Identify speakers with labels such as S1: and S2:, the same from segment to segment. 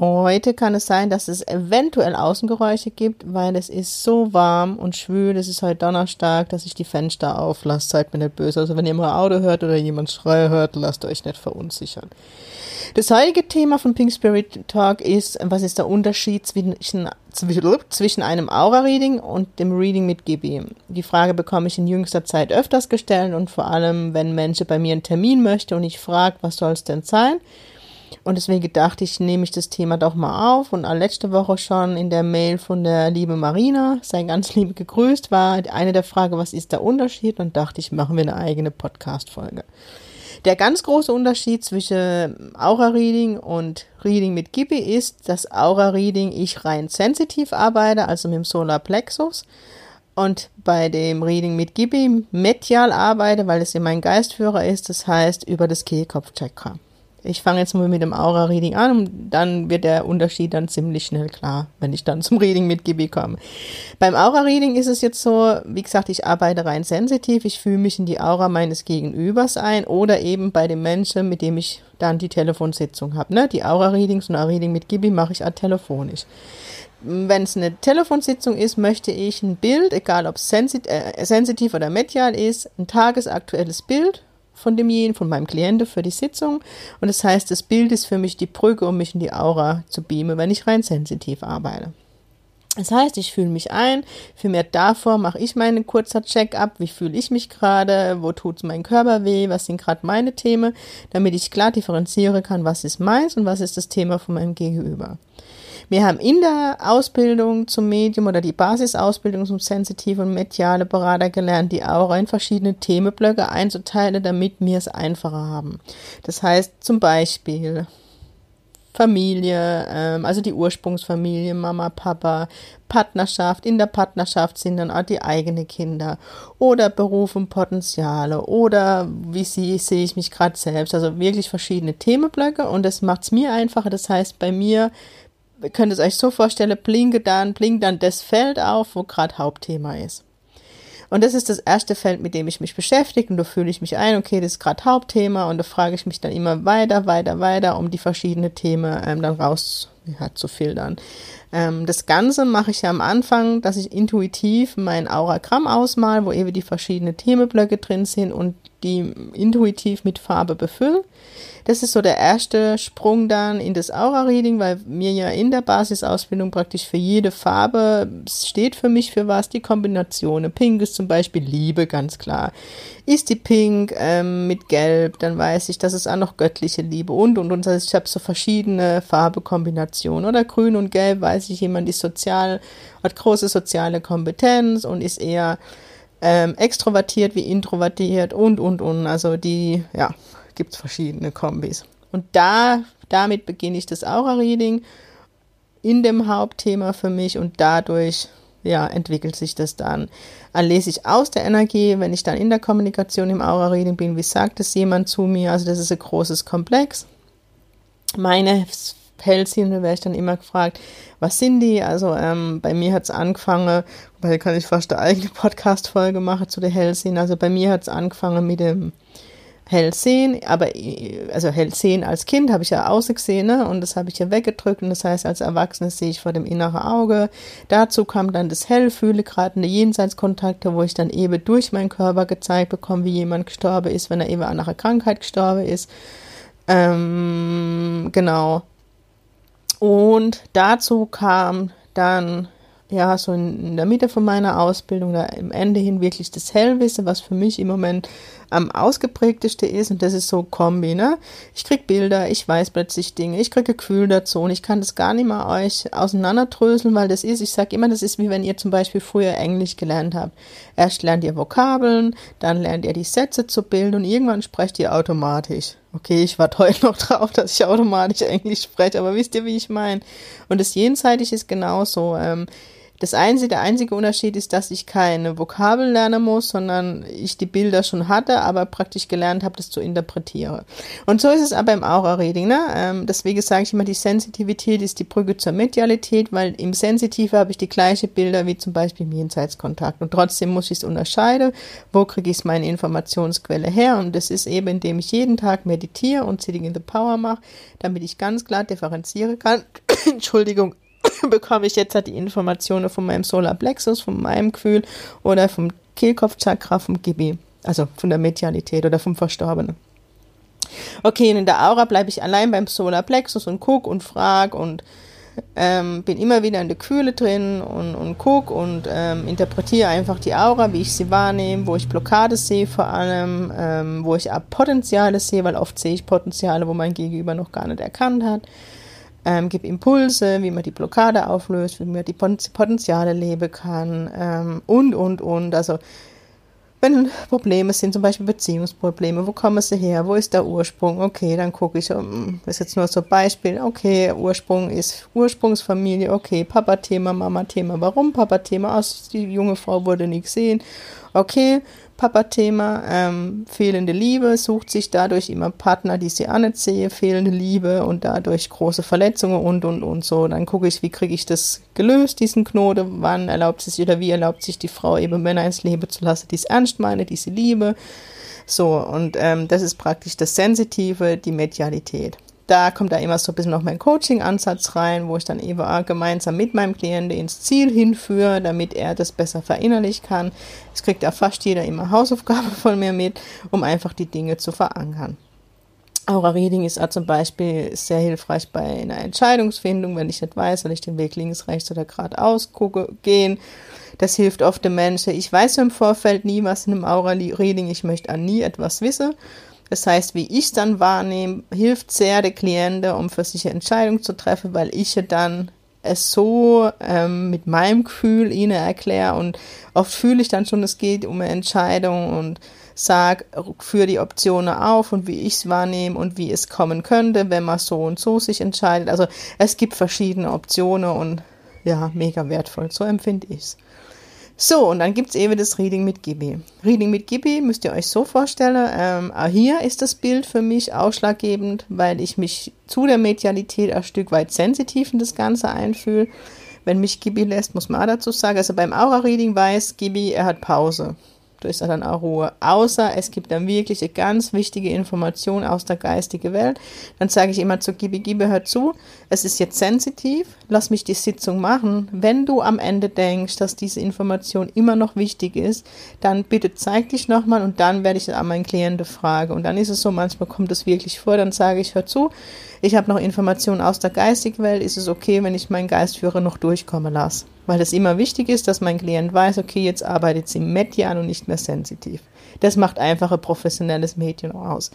S1: Heute kann es sein, dass es eventuell Außengeräusche gibt, weil es ist so warm und schwül. Es ist heute Donnerstag, dass ich die Fenster auflasse. Seid mir nicht böse. Also wenn ihr mal Auto hört oder jemand Schreie hört, lasst euch nicht verunsichern. Das heutige Thema von Pink Spirit Talk ist, was ist der Unterschied zwischen, zwischen einem Aura-Reading und dem Reading mit Gibi? Die Frage bekomme ich in jüngster Zeit öfters gestellt und vor allem, wenn Menschen bei mir einen Termin möchten und ich frage, was soll es denn sein? Und deswegen dachte ich, nehme ich das Thema doch mal auf. Und letzte Woche schon in der Mail von der liebe Marina, sei ganz lieb gegrüßt, war eine der Fragen, was ist der Unterschied? Und dachte ich, machen wir eine eigene Podcast-Folge. Der ganz große Unterschied zwischen Aura-Reading und Reading mit Gibi ist, dass Aura-Reading ich rein sensitiv arbeite, also mit dem Solar Plexus. Und bei dem Reading mit Gibi medial arbeite, weil es ja mein Geistführer ist, das heißt über das Kehlkopfchakra. Ich fange jetzt mal mit dem Aura-Reading an und dann wird der Unterschied dann ziemlich schnell klar, wenn ich dann zum Reading mit Gibi komme. Beim Aura-Reading ist es jetzt so, wie gesagt, ich arbeite rein sensitiv, ich fühle mich in die Aura meines Gegenübers ein oder eben bei dem Menschen, mit dem ich dann die Telefonsitzung habe. Ne? Die Aura-Readings und Aura-Reading mit Gibi mache ich auch telefonisch wenn es eine Telefonsitzung ist, möchte ich ein Bild, egal ob sensit äh, sensitiv oder medial ist, ein tagesaktuelles Bild von demjenigen, von meinem Klienten für die Sitzung. Und das heißt, das Bild ist für mich die Brücke, um mich in die Aura zu beamen, wenn ich rein sensitiv arbeite. Das heißt, ich fühle mich ein, für mehr davor mache ich meinen kurzer Check-up, wie fühle ich mich gerade, wo tut mein Körper weh, was sind gerade meine Themen, damit ich klar differenzieren kann, was ist meins und was ist das Thema von meinem Gegenüber. Wir haben in der Ausbildung zum Medium oder die Basisausbildung zum sensitive und mediale Berater gelernt, die Aura in verschiedene Themenblöcke einzuteilen, damit wir es einfacher haben. Das heißt zum Beispiel Familie, ähm, also die Ursprungsfamilie, Mama, Papa, Partnerschaft, in der Partnerschaft sind dann auch die eigenen Kinder oder Beruf und Potenziale oder wie sehe ich mich gerade selbst, also wirklich verschiedene Themenblöcke und das macht es mir einfacher. Das heißt, bei mir ihr könnt es euch so vorstellen, blinke dann, blinkt dann das Feld auf, wo gerade Hauptthema ist. Und das ist das erste Feld, mit dem ich mich beschäftige und da fühle ich mich ein, okay, das ist gerade Hauptthema und da frage ich mich dann immer weiter, weiter, weiter, um die verschiedenen Themen ähm, dann raus ja, zu filtern. Ähm, das Ganze mache ich ja am Anfang, dass ich intuitiv mein Auragramm ausmal, wo eben die verschiedenen Themenblöcke drin sind und die intuitiv mit Farbe befülle. Das ist so der erste Sprung dann in das Aura-Reading, weil mir ja in der Basisausbildung praktisch für jede Farbe steht für mich für was die Kombination. Pink ist zum Beispiel Liebe, ganz klar. Ist die Pink ähm, mit Gelb, dann weiß ich, das ist auch noch göttliche Liebe und und und. Also ich habe so verschiedene Farbekombinationen. Oder Grün und Gelb weiß ich, jemand ist sozial, hat große soziale Kompetenz und ist eher ähm, extrovertiert wie introvertiert und und und. Also die, ja, gibt es verschiedene Kombis. Und da, damit beginne ich das Aura-Reading in dem Hauptthema für mich und dadurch ja, entwickelt sich das dann. Dann lese ich aus der Energie, wenn ich dann in der Kommunikation im Aura-Reading bin, wie sagt es jemand zu mir? Also das ist ein großes Komplex. Meine Hellsehen, da werde ich dann immer gefragt, was sind die? Also ähm, bei mir hat es angefangen, weil kann ich fast eine eigene Podcast-Folge machen zu der Hellsehen. Also bei mir hat es angefangen mit dem hell sehen, aber also hell sehen als Kind habe ich ja ausgesehen ne? und das habe ich ja weggedrückt und das heißt als Erwachsene sehe ich vor dem inneren Auge. Dazu kam dann das Hellfühle, gerade eine Jenseitskontakte, wo ich dann eben durch meinen Körper gezeigt bekomme, wie jemand gestorben ist, wenn er eben an einer Krankheit gestorben ist. Ähm, genau. Und dazu kam dann ja, so in, der Mitte von meiner Ausbildung, da im Ende hin wirklich das Hellwissen, was für mich im Moment am ausgeprägtesten ist. Und das ist so Kombi, ne? Ich krieg Bilder, ich weiß plötzlich Dinge, ich kriege Gefühl dazu und ich kann das gar nicht mal euch auseinanderdröseln, weil das ist, ich sage immer, das ist wie wenn ihr zum Beispiel früher Englisch gelernt habt. Erst lernt ihr Vokabeln, dann lernt ihr die Sätze zu bilden und irgendwann sprecht ihr automatisch. Okay, ich warte heute noch drauf, dass ich automatisch Englisch spreche, aber wisst ihr, wie ich meine? Und das Jenseitig ist genauso. Ähm, das einzige, der einzige Unterschied ist, dass ich keine Vokabel lernen muss, sondern ich die Bilder schon hatte, aber praktisch gelernt habe, das zu interpretieren. Und so ist es aber im Aura-Reading. Ne? Ähm, deswegen sage ich immer, die Sensitivität ist die Brücke zur Medialität, weil im Sensitive habe ich die gleichen Bilder wie zum Beispiel im Jenseitskontakt. Und trotzdem muss ich es unterscheiden, wo kriege ich meine Informationsquelle her. Und das ist eben, indem ich jeden Tag meditiere und Sitting in the Power mache, damit ich ganz klar differenzieren kann. Entschuldigung bekomme ich jetzt halt die Informationen von meinem Solar Plexus, von meinem Gefühl oder vom Kehlkopfchakra, vom Gibi, also von der Medialität oder vom Verstorbenen. Okay, und in der Aura bleibe ich allein beim Solar Plexus und guck und frag und ähm, bin immer wieder in der Kühle drin und, und guck und ähm, interpretiere einfach die Aura, wie ich sie wahrnehme, wo ich Blockade sehe vor allem, ähm, wo ich auch Potenziale sehe, weil oft sehe ich Potenziale, wo mein Gegenüber noch gar nicht erkannt hat ähm, gebe Impulse, wie man die Blockade auflöst, wie man die Potenziale leben kann ähm, und, und, und. Also wenn Probleme sind, zum Beispiel Beziehungsprobleme, wo kommen sie her, wo ist der Ursprung? Okay, dann gucke ich, das ist jetzt nur so ein Beispiel, okay, Ursprung ist Ursprungsfamilie, okay, Papa-Thema, Mama-Thema, warum Papa-Thema? Aus, die junge Frau wurde nie gesehen, okay, Papa-Thema, ähm, fehlende Liebe, sucht sich dadurch immer Partner, die sie anziehe, fehlende Liebe und dadurch große Verletzungen und, und, und so. Dann gucke ich, wie kriege ich das gelöst, diesen Knoten, wann erlaubt sich oder wie erlaubt sich die Frau eben Männer ins Leben zu lassen, die es ernst meine, die sie liebe. So, und ähm, das ist praktisch das Sensitive, die Medialität da kommt da immer so ein bisschen noch mein Coaching-Ansatz rein, wo ich dann eben auch gemeinsam mit meinem Klienten ins Ziel hinführe, damit er das besser verinnerlichen kann. Es kriegt ja fast jeder immer Hausaufgaben von mir mit, um einfach die Dinge zu verankern. Aura Reading ist auch zum Beispiel sehr hilfreich bei einer Entscheidungsfindung, wenn ich nicht weiß, soll ich den Weg links, rechts oder geradeaus gucke, gehen. Das hilft oft den Menschen. Ich weiß im Vorfeld nie, was in einem Aura Reading, ich möchte an nie etwas wissen. Das heißt, wie ich es dann wahrnehme, hilft sehr der Kliente, um für sich eine Entscheidung zu treffen, weil ich dann es so ähm, mit meinem Gefühl ihnen erkläre und oft fühle ich dann schon, es geht um eine Entscheidung und sage, für die Optionen auf und wie ich es wahrnehme und wie es kommen könnte, wenn man so und so sich entscheidet. Also es gibt verschiedene Optionen und ja, mega wertvoll, so empfinde ich es. So, und dann gibt es eben das Reading mit Gibi. Reading mit Gibi müsst ihr euch so vorstellen, ähm, hier ist das Bild für mich ausschlaggebend, weil ich mich zu der Medialität ein Stück weit sensitiv in das Ganze einfühle. Wenn mich Gibi lässt, muss man auch dazu sagen, also beim Aura-Reading weiß Gibi, er hat Pause ist dann auch Ruhe. Außer es gibt dann wirklich eine ganz wichtige Information aus der geistigen Welt. Dann sage ich immer zu Gibi, Gibi, hör zu, es ist jetzt sensitiv, lass mich die Sitzung machen. Wenn du am Ende denkst, dass diese Information immer noch wichtig ist, dann bitte zeig dich nochmal und dann werde ich an meinen Klienten fragen. Und dann ist es so, manchmal kommt es wirklich vor, dann sage ich, hör zu, ich habe noch Informationen aus der geistigen Welt, ist es okay, wenn ich meinen Geistführer noch durchkommen lasse? Weil es immer wichtig ist, dass mein Klient weiß, okay, jetzt arbeitet sie median und nicht mehr sensitiv. Das macht einfach ein professionelles Medium aus.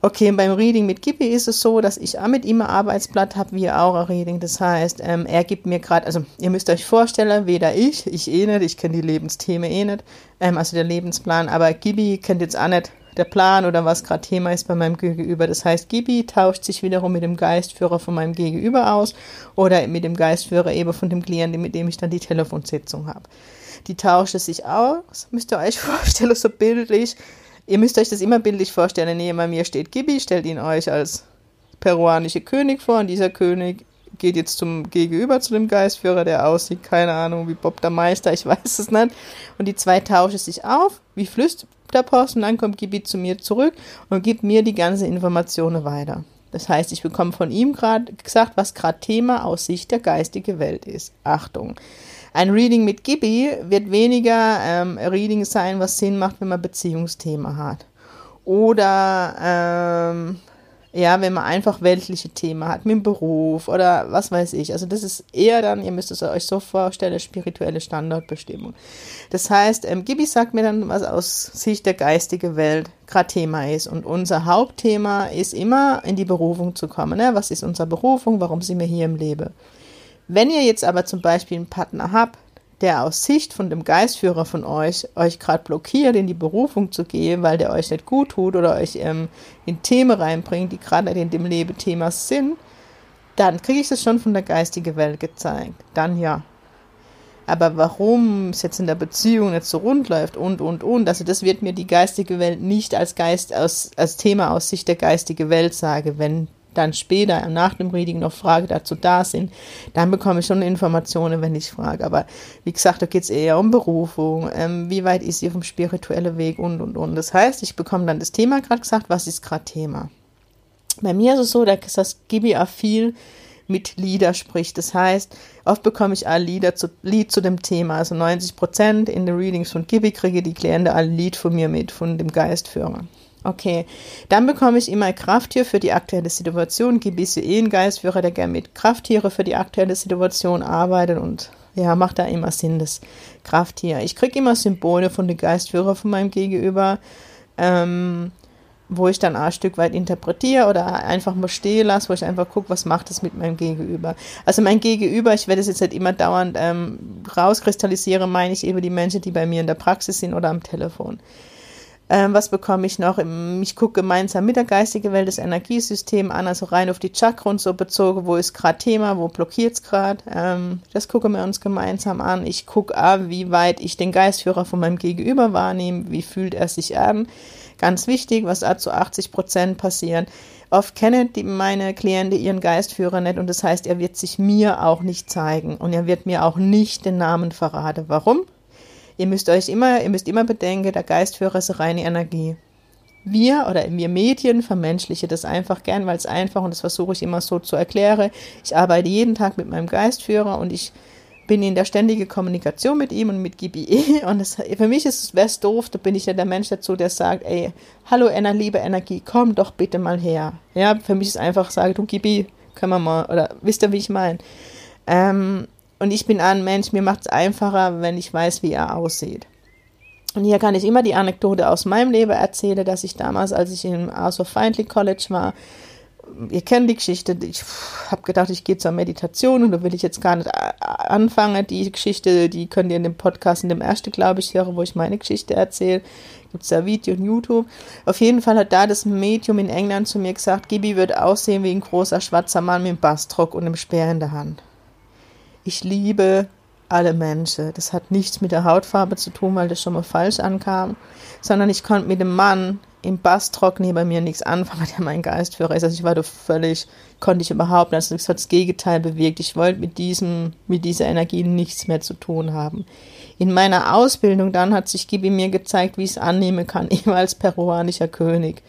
S1: Okay, beim Reading mit Gibi ist es so, dass ich auch mit ihm ein Arbeitsblatt habe wie Aura Reading. Das heißt, ähm, er gibt mir gerade, also ihr müsst euch vorstellen, weder ich, ich eh nicht, ich kenne die Lebensthemen eh nicht, ähm, also der Lebensplan, aber Gibi kennt jetzt auch nicht der Plan oder was gerade Thema ist bei meinem Gegenüber. Das heißt, Gibi tauscht sich wiederum mit dem Geistführer von meinem Gegenüber aus oder mit dem Geistführer eben von dem Klienten, mit dem ich dann die Telefonsitzung habe. Die tauscht sich aus, müsst ihr euch vorstellen, so bildlich. Ihr müsst euch das immer bildlich vorstellen. Neben mir steht Gibi, stellt ihn euch als peruanische König vor und dieser König geht jetzt zum Gegenüber zu dem Geistführer, der aussieht, keine Ahnung, wie Bob der Meister, ich weiß es nicht. Und die zwei tauschen sich auf, wie flüstert der Post und dann kommt Gibi zu mir zurück und gibt mir die ganze Informationen weiter. Das heißt, ich bekomme von ihm gerade gesagt, was gerade Thema aus Sicht der geistigen Welt ist. Achtung. Ein Reading mit Gibi wird weniger ähm, Reading sein, was Sinn macht, wenn man Beziehungsthema hat. Oder ähm, ja, wenn man einfach weltliche Themen hat, mit dem Beruf oder was weiß ich. Also das ist eher dann, ihr müsst es euch so vorstellen, spirituelle Standardbestimmung. Das heißt, ähm, Gibi sagt mir dann, was aus Sicht der geistigen Welt gerade Thema ist. Und unser Hauptthema ist immer, in die Berufung zu kommen. Ne? Was ist unsere Berufung? Warum sind wir hier im Leben? Wenn ihr jetzt aber zum Beispiel einen Partner habt, der aus Sicht von dem Geistführer von euch euch gerade blockiert, in die Berufung zu gehen, weil der euch nicht gut tut oder euch ähm, in Themen reinbringt, die gerade nicht in dem Leben Thema sind, dann kriege ich das schon von der geistigen Welt gezeigt. Dann ja. Aber warum es jetzt in der Beziehung nicht so rund läuft und, und, und, also das wird mir die geistige Welt nicht als Geist, aus, als Thema aus Sicht der geistigen Welt sagen, wenn dann später nach dem Reading noch Fragen dazu da sind, dann bekomme ich schon Informationen, wenn ich frage. Aber wie gesagt, da geht es eher um Berufung, ähm, wie weit ist ihr vom spirituellen Weg und, und, und. Das heißt, ich bekomme dann das Thema gerade gesagt, was ist gerade Thema. Bei mir ist es so, dass das auch viel mit Lieder spricht. Das heißt, oft bekomme ich alle Lieder zu, Lied zu dem Thema. Also 90 Prozent in den Readings von Gibi kriege die Klienten alle Lied von mir mit, von dem Geistführer. Okay, dann bekomme ich immer Krafttier für die aktuelle Situation. Gibi ist eh ein Geistführer, der gerne mit Krafttiere für die aktuelle Situation arbeitet und ja, macht da immer Sinn, das Krafttier. Ich kriege immer Symbole von den Geistführer von meinem Gegenüber. Ähm, wo ich dann ein Stück weit interpretiere oder einfach mal stehen lasse, wo ich einfach gucke, was macht es mit meinem Gegenüber. Also mein Gegenüber, ich werde es jetzt nicht immer dauernd ähm, rauskristallisieren, meine ich eben die Menschen, die bei mir in der Praxis sind oder am Telefon. Ähm, was bekomme ich noch? Ich gucke gemeinsam mit der geistigen Welt das Energiesystem an, also rein auf die Chakra und so bezogen, wo ist gerade Thema, wo blockiert es gerade. Ähm, das gucken wir uns gemeinsam an. Ich gucke an, wie weit ich den Geistführer von meinem Gegenüber wahrnehme, wie fühlt er sich an Ganz wichtig, was da zu 80 Prozent passiert. Oft kennen die, meine Klienten ihren Geistführer nicht und das heißt, er wird sich mir auch nicht zeigen und er wird mir auch nicht den Namen verraten. Warum? Ihr müsst euch immer, ihr müsst immer bedenken, der Geistführer ist reine Energie. Wir oder wir Medien vermenschliche das einfach gern, weil es einfach und das versuche ich immer so zu erklären. Ich arbeite jeden Tag mit meinem Geistführer und ich bin in der ständigen Kommunikation mit ihm und mit GBE und das, für mich ist es doof, da bin ich ja der Mensch dazu, der sagt, ey, hallo Anna, liebe Energie, komm doch bitte mal her. Ja, für mich ist einfach, sage du GB, können wir mal, oder wisst ihr, wie ich meine? Ähm, und ich bin ein Mensch, mir macht es einfacher, wenn ich weiß, wie er aussieht. Und hier kann ich immer die Anekdote aus meinem Leben erzählen, dass ich damals, als ich im Arthur Findlay College war, ihr kennt die Geschichte, ich habe gedacht, ich gehe zur Meditation und da will ich jetzt gar nicht anfangen. Die Geschichte, die könnt ihr in dem Podcast, in dem ersten, glaube ich, hören, wo ich meine Geschichte erzähle. Gibt es da Video und YouTube. Auf jeden Fall hat da das Medium in England zu mir gesagt, Gibi wird aussehen wie ein großer schwarzer Mann mit einem Bastrock und einem Speer in der Hand. Ich liebe alle Menschen. Das hat nichts mit der Hautfarbe zu tun, weil das schon mal falsch ankam, sondern ich konnte mit dem Mann im Basstrock neben mir nichts anfangen, der mein Geistführer ist. Also ich war da völlig, konnte ich überhaupt nicht, also es hat das Gegenteil bewirkt. Ich wollte mit diesem, mit dieser Energie nichts mehr zu tun haben. In meiner Ausbildung dann hat sich Gibi mir gezeigt, wie ich es annehmen kann, eben als peruanischer König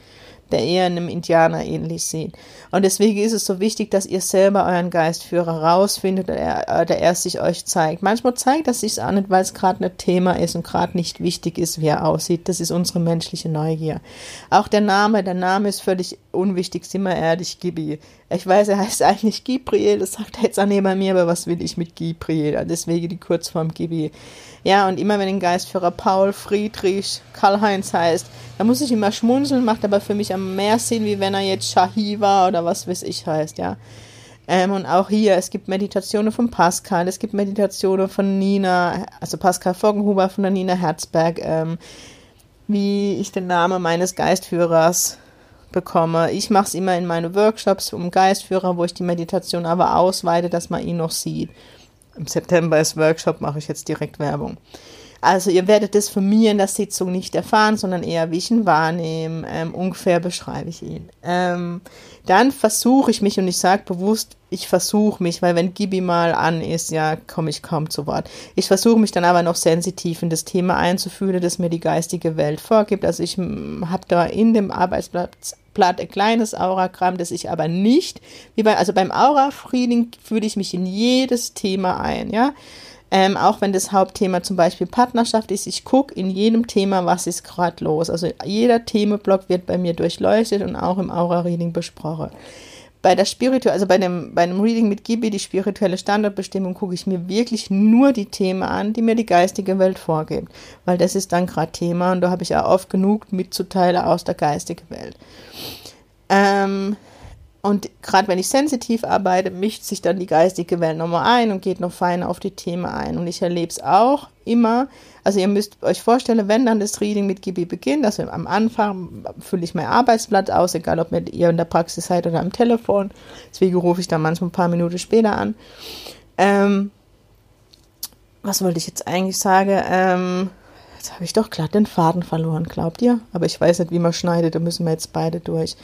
S1: der eher einem Indianer ähnlich sieht. Und deswegen ist es so wichtig, dass ihr selber euren Geistführer rausfindet oder er, oder er sich euch zeigt. Manchmal zeigt er sich auch nicht, weil es gerade ein Thema ist und gerade nicht wichtig ist, wie er aussieht. Das ist unsere menschliche Neugier. Auch der Name, der Name ist völlig unwichtig, sind wir ehrlich, Gibi. Ich weiß, er heißt eigentlich Gibriel, das sagt er jetzt auch neben mir, aber was will ich mit Gibriel? Deswegen die Kurzform Gibi. Ja, und immer wenn ein Geistführer Paul, Friedrich, Karl-Heinz heißt, da muss ich immer schmunzeln, macht aber für mich am mehr Sinn, wie wenn er jetzt Shahiva oder was weiß ich heißt, ja. Ähm, und auch hier, es gibt Meditationen von Pascal, es gibt Meditationen von Nina, also Pascal Foggenhuber von der Nina Herzberg, ähm, wie ich den Namen meines Geistführers bekomme. Ich mache es immer in meine Workshops um Geistführer, wo ich die Meditation aber ausweite, dass man ihn noch sieht. Im September ist Workshop, mache ich jetzt direkt Werbung. Also ihr werdet das von mir in der Sitzung nicht erfahren, sondern eher, wie ich ihn wahrnehme. Ähm, ungefähr beschreibe ich ihn. Ähm, dann versuche ich mich, und ich sage bewusst, ich versuche mich, weil wenn Gibi mal an ist, ja, komme ich kaum zu Wort. Ich versuche mich dann aber noch sensitiv in das Thema einzufühlen, das mir die geistige Welt vorgibt. Also ich habe da in dem Arbeitsblatt ein kleines Auragramm, das ich aber nicht, wie bei, also beim Aura-Frieden fühle ich mich in jedes Thema ein, ja. Ähm, auch wenn das Hauptthema zum Beispiel Partnerschaft ist, ich gucke in jedem Thema, was ist gerade los. Also jeder Themenblock wird bei mir durchleuchtet und auch im Aura-Reading besprochen. Bei der Spiritu also bei dem, bei dem Reading mit Gibi, die spirituelle Standardbestimmung, gucke ich mir wirklich nur die Themen an, die mir die geistige Welt vorgibt. Weil das ist dann gerade Thema und da habe ich auch oft genug mitzuteilen aus der geistigen Welt. Ähm, und gerade wenn ich sensitiv arbeite, mischt sich dann die geistige Welt nochmal ein und geht noch feiner auf die Themen ein. Und ich erlebe es auch immer. Also ihr müsst euch vorstellen, wenn dann das Reading mit Gibi beginnt, also am Anfang fülle ich mein Arbeitsblatt aus, egal ob ihr in der Praxis seid oder am Telefon. Deswegen rufe ich dann manchmal ein paar Minuten später an. Ähm, was wollte ich jetzt eigentlich sagen? Ähm, jetzt habe ich doch glatt den Faden verloren, glaubt ihr? Aber ich weiß nicht, wie man schneidet, da müssen wir jetzt beide durch.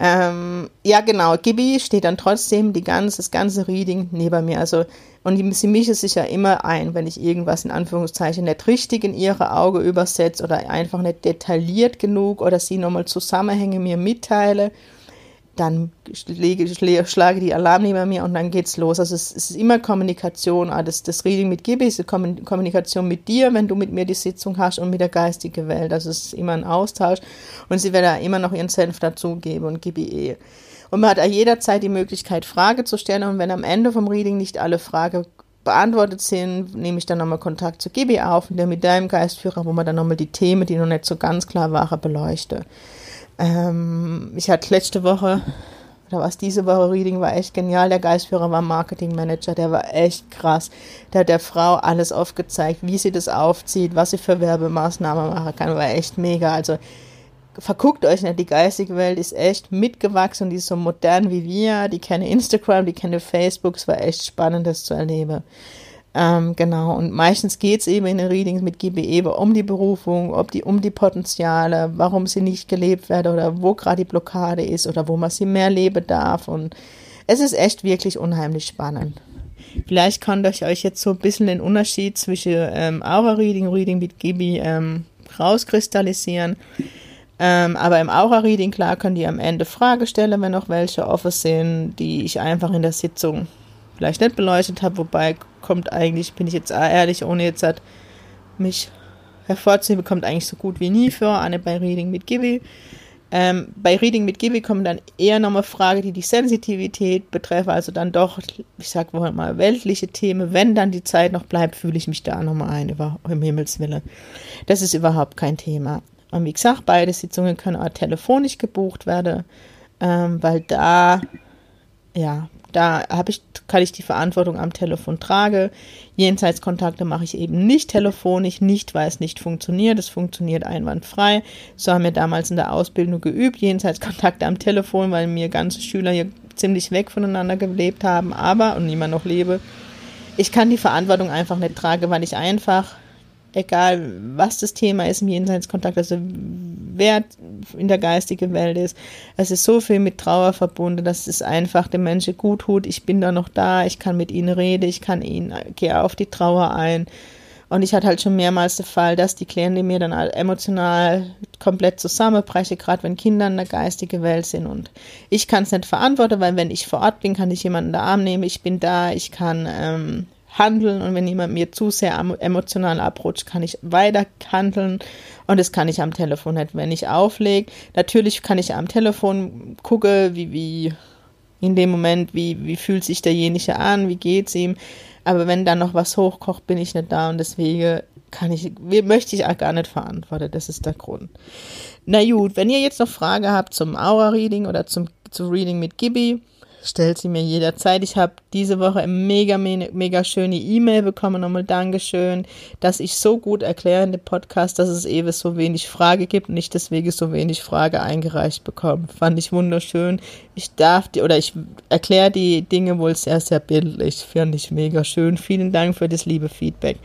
S1: Ähm, ja, genau. Gibi steht dann trotzdem die ganze, das ganze Reading neben mir. Also, und sie mischt sich ja immer ein, wenn ich irgendwas in Anführungszeichen nicht richtig in ihre Augen übersetze oder einfach nicht detailliert genug oder sie nochmal Zusammenhänge mir mitteile dann schlage, schlage die Alarm neben mir und dann geht's los. Also es, es ist immer Kommunikation. Ah, das, das Reading mit Gibi ist Kommunikation mit dir, wenn du mit mir die Sitzung hast und mit der geistigen Welt. Also es ist immer ein Austausch und sie wird da immer noch ihren Senf dazugeben und Gibi eh. Und man hat jederzeit die Möglichkeit, Frage zu stellen und wenn am Ende vom Reading nicht alle Fragen beantwortet sind, nehme ich dann nochmal Kontakt zu Gibi auf und der mit deinem Geistführer, wo man dann nochmal die Themen, die noch nicht so ganz klar waren, beleuchte. Ähm, ich hatte letzte Woche, oder was diese Woche Reading war echt genial. Der Geistführer war Marketing Manager, der war echt krass. Der hat der Frau alles aufgezeigt, wie sie das aufzieht, was sie für Werbemaßnahmen machen kann, war echt mega. Also verguckt euch nicht, die geistige Welt ist echt mitgewachsen die ist so modern wie wir. Die kennen Instagram, die kennen Facebook, es war echt spannend, das zu erleben. Ähm, genau, und meistens geht es eben in den Readings mit GBE um die Berufung, ob die, um die Potenziale, warum sie nicht gelebt werden oder wo gerade die Blockade ist oder wo man sie mehr leben darf. Und es ist echt wirklich unheimlich spannend. Vielleicht kann ich euch jetzt so ein bisschen den Unterschied zwischen ähm, Aura-Reading und Reading mit Gibi ähm, rauskristallisieren. Ähm, aber im Aura-Reading, klar, könnt ihr am Ende Frage stellen, wenn noch welche offen sind, die ich einfach in der Sitzung vielleicht nicht beleuchtet habe, wobei kommt eigentlich, bin ich jetzt ehrlich, ohne jetzt hat mich hervorzuheben, kommt eigentlich so gut wie nie vor, eine bei Reading mit Gibi. Ähm, bei Reading mit Gibi kommen dann eher nochmal Fragen, die die Sensitivität betreffen, also dann doch, ich sag mal, weltliche Themen. Wenn dann die Zeit noch bleibt, fühle ich mich da nochmal ein, über, im Himmelswille. Das ist überhaupt kein Thema. Und wie gesagt, beide Sitzungen können auch telefonisch gebucht werden, ähm, weil da, ja, da habe ich, kann ich die Verantwortung am Telefon trage. Jenseitskontakte mache ich eben nicht telefonisch, nicht weil es nicht funktioniert. Es funktioniert einwandfrei. So haben wir damals in der Ausbildung geübt, Jenseitskontakte am Telefon, weil mir ganze Schüler hier ziemlich weg voneinander gelebt haben, aber und niemand noch lebe. Ich kann die Verantwortung einfach nicht tragen, weil ich einfach egal was das Thema ist im Jenseitskontakt, also wer in der geistigen Welt ist, es ist so viel mit Trauer verbunden, dass es einfach dem Menschen gut tut. Ich bin da noch da, ich kann mit ihnen reden, ich kann ihnen, gehe auf die Trauer ein. Und ich hatte halt schon mehrmals den Fall, dass die Klienten mir dann emotional komplett zusammenbrechen, gerade wenn Kinder in der geistigen Welt sind. Und ich kann es nicht verantworten, weil wenn ich vor Ort bin, kann ich jemanden in den Arm nehmen, ich bin da, ich kann ähm, handeln und wenn jemand mir zu sehr emotional abrutscht, kann ich weiter handeln und das kann ich am Telefon nicht, wenn ich auflege. Natürlich kann ich am Telefon gucken, wie, wie in dem Moment, wie, wie fühlt sich derjenige an, wie geht's ihm, aber wenn dann noch was hochkocht, bin ich nicht da und deswegen kann ich, möchte ich auch gar nicht verantworten, das ist der Grund. Na gut, wenn ihr jetzt noch Frage habt zum Aura-Reading oder zum, zu Reading mit Gibi, stellt sie mir jederzeit. Ich habe diese Woche eine mega, mega schöne E-Mail bekommen. Nochmal Dankeschön, dass ich so gut erkläre in dem Podcast, dass es eben so wenig Frage gibt und ich deswegen so wenig Frage eingereicht bekomme. Fand ich wunderschön. Ich darf die, oder ich erkläre die Dinge wohl sehr, sehr bildlich. Fand ich mega schön. Vielen Dank für das liebe Feedback.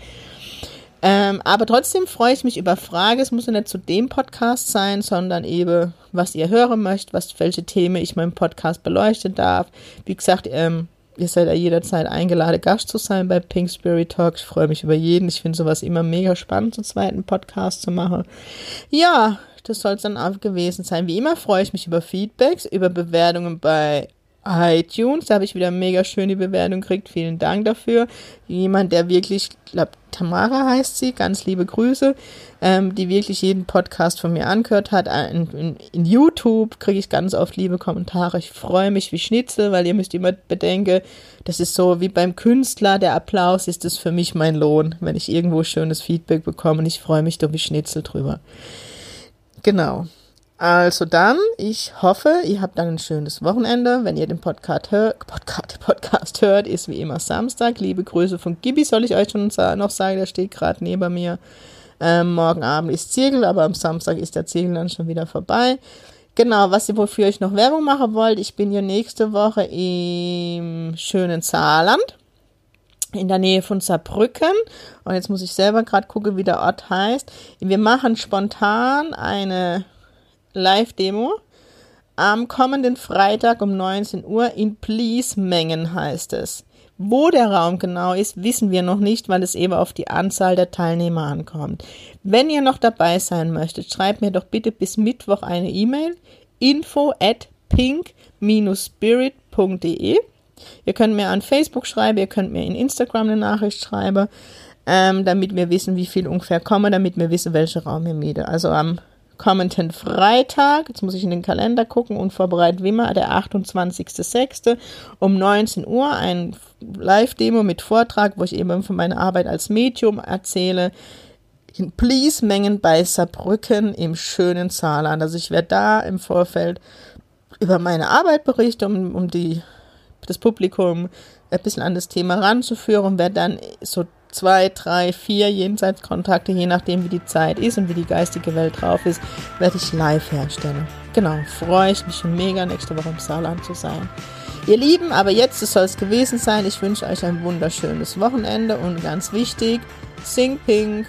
S1: Ähm, aber trotzdem freue ich mich über Fragen. Es muss ja nicht zu dem Podcast sein, sondern eben, was ihr hören möchtet, was, welche Themen ich meinem Podcast beleuchten darf. Wie gesagt, ähm, ihr seid ja jederzeit eingeladen, Gast zu sein bei Pink Spirit Talk. Ich freue mich über jeden. Ich finde sowas immer mega spannend, so zweiten Podcast zu machen. Ja, das soll es dann auch gewesen sein. Wie immer freue ich mich über Feedbacks, über Bewertungen bei iTunes. Da habe ich wieder mega schöne Bewertung gekriegt. Vielen Dank dafür. Jemand, der wirklich, ich glaube, Tamara heißt sie, ganz liebe Grüße, ähm, die wirklich jeden Podcast von mir angehört hat. Äh, in, in, in YouTube kriege ich ganz oft liebe Kommentare. Ich freue mich wie Schnitzel, weil ihr müsst immer bedenken, das ist so wie beim Künstler, der Applaus ist das für mich mein Lohn, wenn ich irgendwo schönes Feedback bekomme und ich freue mich doch wie Schnitzel drüber. Genau. Also dann, ich hoffe, ihr habt dann ein schönes Wochenende. Wenn ihr den Podcast, hör, Podcast, Podcast hört, ist wie immer Samstag. Liebe Grüße von Gibi, soll ich euch schon noch sagen, der steht gerade neben mir. Ähm, morgen Abend ist Ziegel, aber am Samstag ist der Ziegel dann schon wieder vorbei. Genau, was ihr wofür ich noch Werbung machen wollt, ich bin ja nächste Woche im schönen Saarland in der Nähe von Saarbrücken. Und jetzt muss ich selber gerade gucken, wie der Ort heißt. Wir machen spontan eine Live-Demo am kommenden Freitag um 19 Uhr in Please-Mengen heißt es. Wo der Raum genau ist, wissen wir noch nicht, weil es eben auf die Anzahl der Teilnehmer ankommt. Wenn ihr noch dabei sein möchtet, schreibt mir doch bitte bis Mittwoch eine E-Mail info at pink-spirit.de Ihr könnt mir an Facebook schreiben, ihr könnt mir in Instagram eine Nachricht schreiben, ähm, damit wir wissen, wie viel ungefähr kommen, damit wir wissen, welchen Raum ihr miete. Also am kommenden Freitag, jetzt muss ich in den Kalender gucken und vorbereiten wie immer, der 28.06. um 19 Uhr ein Live-Demo mit Vortrag, wo ich eben von meiner Arbeit als Medium erzähle. In Please-Mengen bei Saarbrücken im schönen Saarland. Also ich werde da im Vorfeld über meine Arbeit berichten, um, um die das Publikum ein bisschen an das Thema ranzuführen, wer dann so zwei, drei, vier Jenseitskontakte, je nachdem wie die Zeit ist und wie die geistige Welt drauf ist, werde ich live herstellen. Genau, freue ich mich schon mega, nächste Woche im Saarland zu sein. Ihr Lieben, aber jetzt soll es gewesen sein. Ich wünsche euch ein wunderschönes Wochenende und ganz wichtig, sing pink,